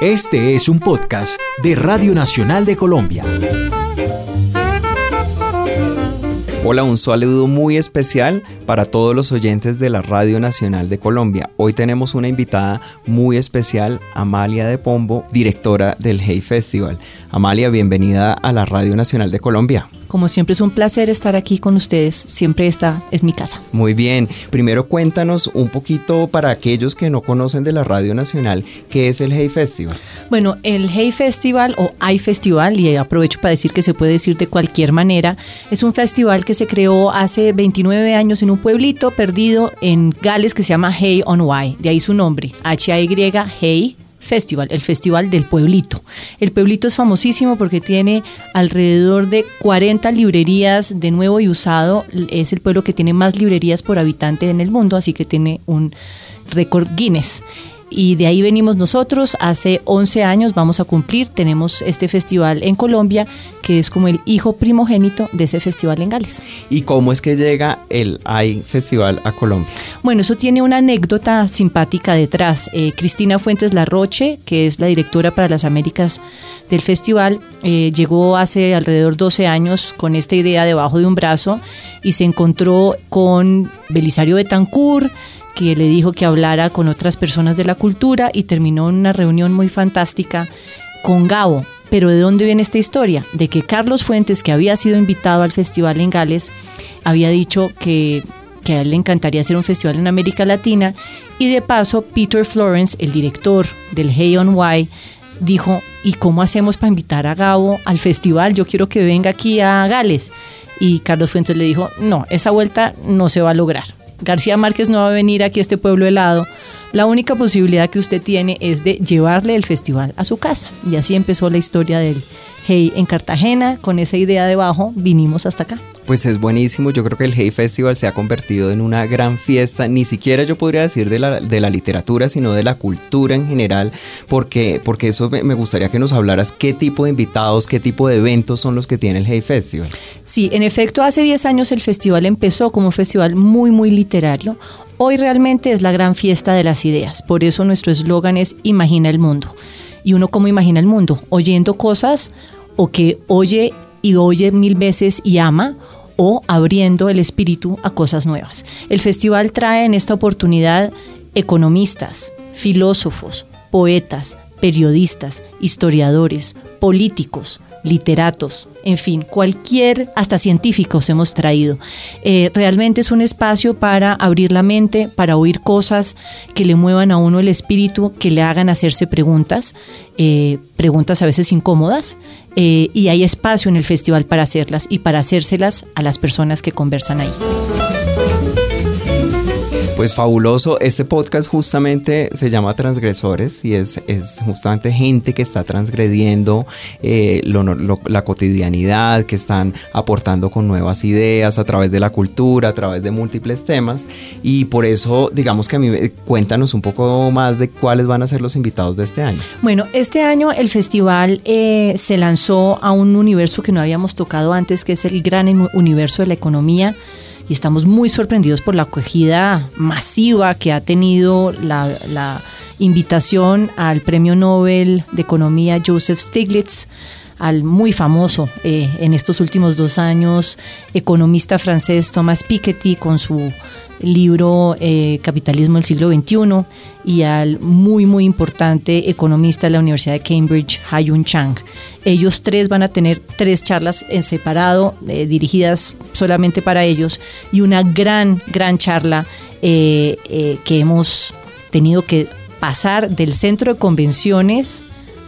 Este es un podcast de Radio Nacional de Colombia. Hola, un saludo muy especial para todos los oyentes de la Radio Nacional de Colombia. Hoy tenemos una invitada muy especial, Amalia de Pombo, directora del Hey Festival. Amalia, bienvenida a la Radio Nacional de Colombia. Como siempre es un placer estar aquí con ustedes, siempre esta es mi casa. Muy bien, primero cuéntanos un poquito para aquellos que no conocen de la Radio Nacional, ¿qué es el Hey Festival? Bueno, el Hey Festival o Hay Festival, y aprovecho para decir que se puede decir de cualquier manera, es un festival que se creó hace 29 años en un pueblito perdido en Gales que se llama Hey on Wye, de ahí su nombre, H-A-Y, Hey Festival, el Festival del Pueblito. El Pueblito es famosísimo porque tiene alrededor de 40 librerías de nuevo y usado. Es el pueblo que tiene más librerías por habitante en el mundo, así que tiene un récord Guinness y de ahí venimos nosotros. Hace 11 años vamos a cumplir, tenemos este festival en Colombia que es como el hijo primogénito de ese festival en Gales. ¿Y cómo es que llega el AI Festival a Colombia? Bueno, eso tiene una anécdota simpática detrás. Eh, Cristina Fuentes Larroche, que es la directora para las Américas del festival, eh, llegó hace alrededor 12 años con esta idea debajo de un brazo y se encontró con Belisario Betancourt, que le dijo que hablara con otras personas de la cultura y terminó una reunión muy fantástica con Gabo. Pero ¿de dónde viene esta historia? De que Carlos Fuentes, que había sido invitado al festival en Gales, había dicho que, que a él le encantaría hacer un festival en América Latina y de paso Peter Florence, el director del Hey on Why, dijo, ¿y cómo hacemos para invitar a Gabo al festival? Yo quiero que venga aquí a Gales. Y Carlos Fuentes le dijo, no, esa vuelta no se va a lograr. García Márquez no va a venir aquí a este pueblo helado. La única posibilidad que usted tiene es de llevarle el festival a su casa. Y así empezó la historia del Hey en Cartagena. Con esa idea debajo vinimos hasta acá. Pues es buenísimo, yo creo que el Hey Festival se ha convertido en una gran fiesta, ni siquiera yo podría decir de la, de la literatura, sino de la cultura en general, porque, porque eso me, gustaría que nos hablaras qué tipo de invitados, qué tipo de eventos son los que tiene el Hey Festival. Sí, en efecto, hace 10 años el festival empezó como un festival muy, muy literario. Hoy realmente es la gran fiesta de las ideas, por eso nuestro eslogan es Imagina el mundo. ¿Y uno cómo imagina el mundo? Oyendo cosas o que oye y oye mil veces y ama o abriendo el espíritu a cosas nuevas. El festival trae en esta oportunidad economistas, filósofos, poetas, periodistas, historiadores, políticos, literatos, en fin, cualquier, hasta científicos hemos traído. Eh, realmente es un espacio para abrir la mente, para oír cosas que le muevan a uno el espíritu, que le hagan hacerse preguntas, eh, preguntas a veces incómodas, eh, y hay espacio en el festival para hacerlas y para hacérselas a las personas que conversan ahí. Pues fabuloso. Este podcast justamente se llama Transgresores y es, es justamente gente que está transgrediendo eh, la cotidianidad, que están aportando con nuevas ideas a través de la cultura, a través de múltiples temas. Y por eso, digamos que a mí, cuéntanos un poco más de cuáles van a ser los invitados de este año. Bueno, este año el festival eh, se lanzó a un universo que no habíamos tocado antes, que es el gran universo de la economía y estamos muy sorprendidos por la acogida masiva que ha tenido la, invitación al Premio Nobel de Economía Joseph Stiglitz al muy famoso eh, en estos últimos dos años economista francés Thomas Piketty con su libro eh, Capitalismo del siglo XXI y al muy muy importante economista de la Universidad de Cambridge, Hayun Chang. Ellos tres van a tener tres charlas en separado, eh, dirigidas solamente para ellos, y una gran, gran charla que hemos tenido que pasar del centro de convenciones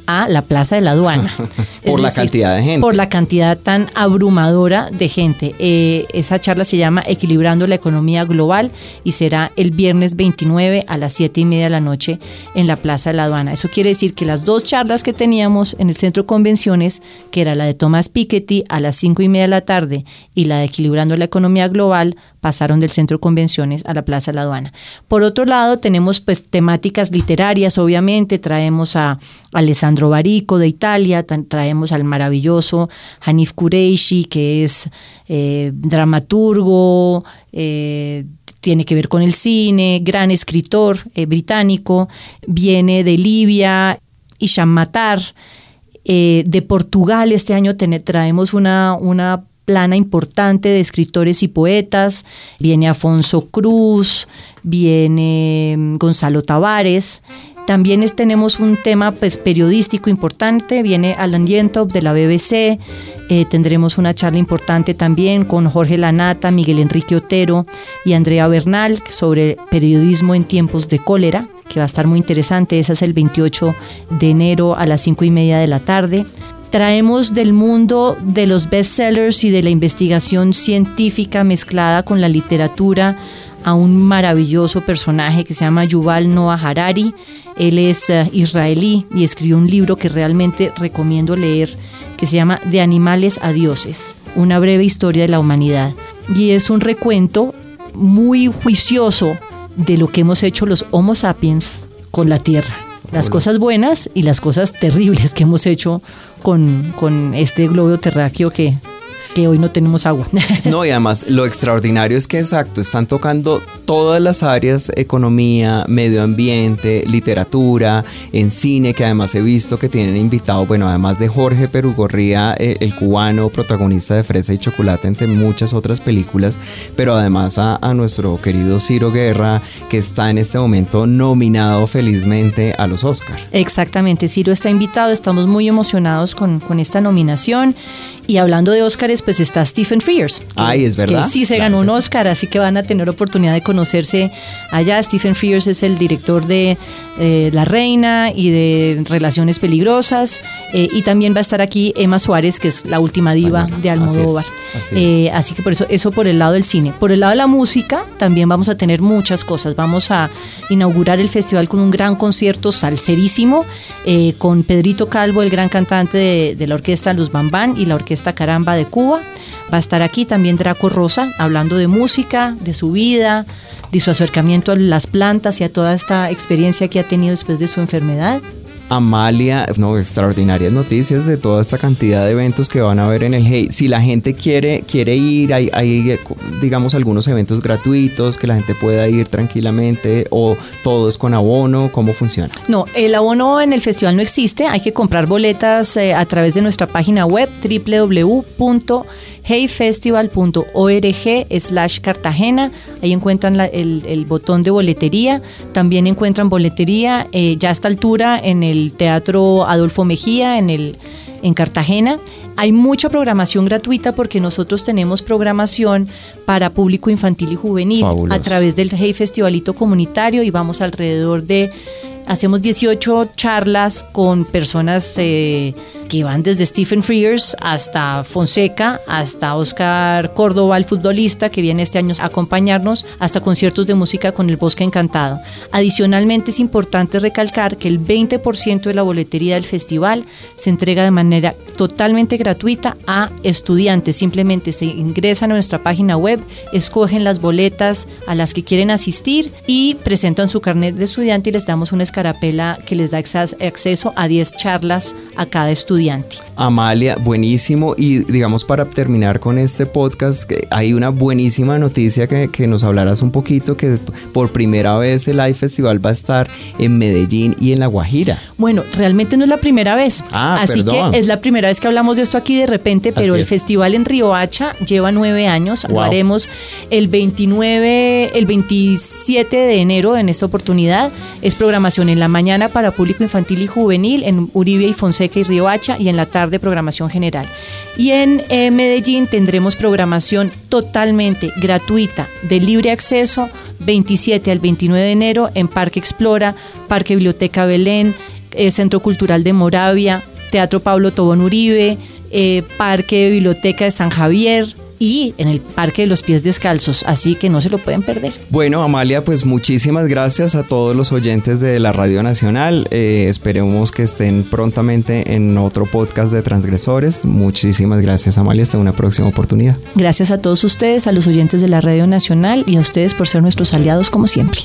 a la plaza de la aduana. por la cantidad de gente. Por la cantidad tan abrumadora de gente. Eh, esa charla se llama Equilibrando la Economía Global y será el viernes 29 a las 7 y media de la noche en la plaza de la aduana. Eso quiere decir que las dos charlas que teníamos en el centro convenciones, que era la de Thomas Piketty a las 5 y media de la tarde y la de Equilibrando la Economía Global, pasaron del centro de convenciones a la Plaza de la Aduana. Por otro lado, tenemos pues temáticas literarias, obviamente, traemos a Alessandro Barico de Italia, traemos al maravilloso Hanif Kureishi, que es eh, dramaturgo, eh, tiene que ver con el cine, gran escritor eh, británico, viene de Libia, Isham Matar, de Portugal este año traemos una, una plana importante de escritores y poetas. Viene Afonso Cruz, viene mm, Gonzalo Tavares. También tenemos un tema pues, periodístico importante, viene Alan Yentop de la BBC, eh, tendremos una charla importante también con Jorge Lanata, Miguel Enrique Otero y Andrea Bernal sobre periodismo en tiempos de cólera, que va a estar muy interesante, esa es el 28 de enero a las 5 y media de la tarde traemos del mundo de los bestsellers y de la investigación científica mezclada con la literatura a un maravilloso personaje que se llama Yuval Noah Harari. Él es eh, israelí y escribió un libro que realmente recomiendo leer que se llama De animales a dioses, una breve historia de la humanidad. Y es un recuento muy juicioso de lo que hemos hecho los Homo sapiens con la Tierra. Las cosas buenas y las cosas terribles que hemos hecho con, con este globo terráqueo que que hoy no tenemos agua. No, y además lo extraordinario es que exacto, están tocando todas las áreas, economía, medio ambiente, literatura, en cine, que además he visto que tienen invitado, bueno, además de Jorge Perugorría, eh, el cubano, protagonista de Fresa y Chocolate, entre muchas otras películas, pero además a, nuestro querido Ciro Guerra, que está en este momento nominado felizmente a los Oscars. Exactamente, Ciro está invitado, estamos muy emocionados con, con esta nominación y hablando de Óscares, pues está Stephen Frears. Ay, es verdad. Que sí se ganó un Óscar, así que van a tener oportunidad de conocerse allá. Stephen Frears es el director de eh, La Reina y de Relaciones Peligrosas. Eh, y también va a estar aquí Emma Suárez, que es la última diva de Almodóvar. Eh, así, que por eso, eso por el lado del cine. Por el lado de la música, también vamos a tener muchas cosas. Vamos a inaugurar el festival con un gran concierto salserísimo, con Pedrito Calvo, el gran cantante de, de la orquesta Los Bambán y la orquesta esta Caramba de Cuba. Va a estar aquí también Draco Rosa, hablando de música, de su vida, de su acercamiento a las plantas y a toda esta experiencia que ha tenido después de su enfermedad. Amalia, no, extraordinarias noticias de toda esta cantidad de eventos que van a haber en el Hey. Si la gente quiere, quiere ir, hay, hay, digamos algunos eventos gratuitos que la gente pueda ir tranquilamente o todo es con abono, ¿cómo funciona? No, el abono en el festival no existe, hay que comprar boletas eh, a través de nuestra página web www heyfestival.org slash Cartagena. Ahí encuentran el, botón de boletería. También encuentran boletería eh, ya a esta altura en el Teatro Adolfo Mejía, en, el, en Cartagena. Hay mucha programación gratuita porque nosotros tenemos programación para público infantil y juvenil a través del Hey Festivalito Comunitario y vamos alrededor de, hacemos 18 charlas con personas... Eh, que van desde Stephen Frears hasta Fonseca, hasta Oscar Córdoba, el futbolista que viene este año a acompañarnos, hasta conciertos de música con el Bosque Encantado. Adicionalmente es importante recalcar que el 20% de la boletería del festival se entrega de manera totalmente gratuita a estudiantes. Simplemente se ingresan a nuestra página web, escogen las boletas a las que quieren asistir y presentan su carnet de estudiante y les damos una escarapela que les da acceso a 10 charlas a cada estudiante Amalia, buenísimo. Y digamos, para terminar con este podcast, hay una buenísima noticia que, que nos hablarás un poquito, que por primera vez el Live Festival va a estar en Medellín y en La Guajira. Bueno, realmente no es la primera vez. Ah, Así que es la primera vez que hablamos de esto aquí de repente, pero el festival en Riohacha lleva nueve años. Lo haremos el 29, el 27 de enero en esta oportunidad. Es programación en la mañana para público infantil y juvenil en Uribe y Fonseca y Riohacha y en la tarde programación general. Y en eh, Medellín tendremos programación totalmente gratuita de libre acceso 27 al 29 de enero en Parque Explora, Parque Biblioteca Belén, eh, Centro Cultural de Moravia, Teatro Pablo Tobón Uribe, eh, Parque Biblioteca de San Javier, y en el Parque de los Pies Descalzos, así que no se lo pueden perder. Bueno, Amalia, pues muchísimas gracias a todos los oyentes de la Radio Nacional. Eh, esperemos que estén prontamente en otro podcast de Transgresores. Muchísimas gracias, Amalia. Hasta una próxima oportunidad. Gracias a todos ustedes, a los oyentes de la Radio Nacional y a ustedes por ser nuestros aliados como siempre.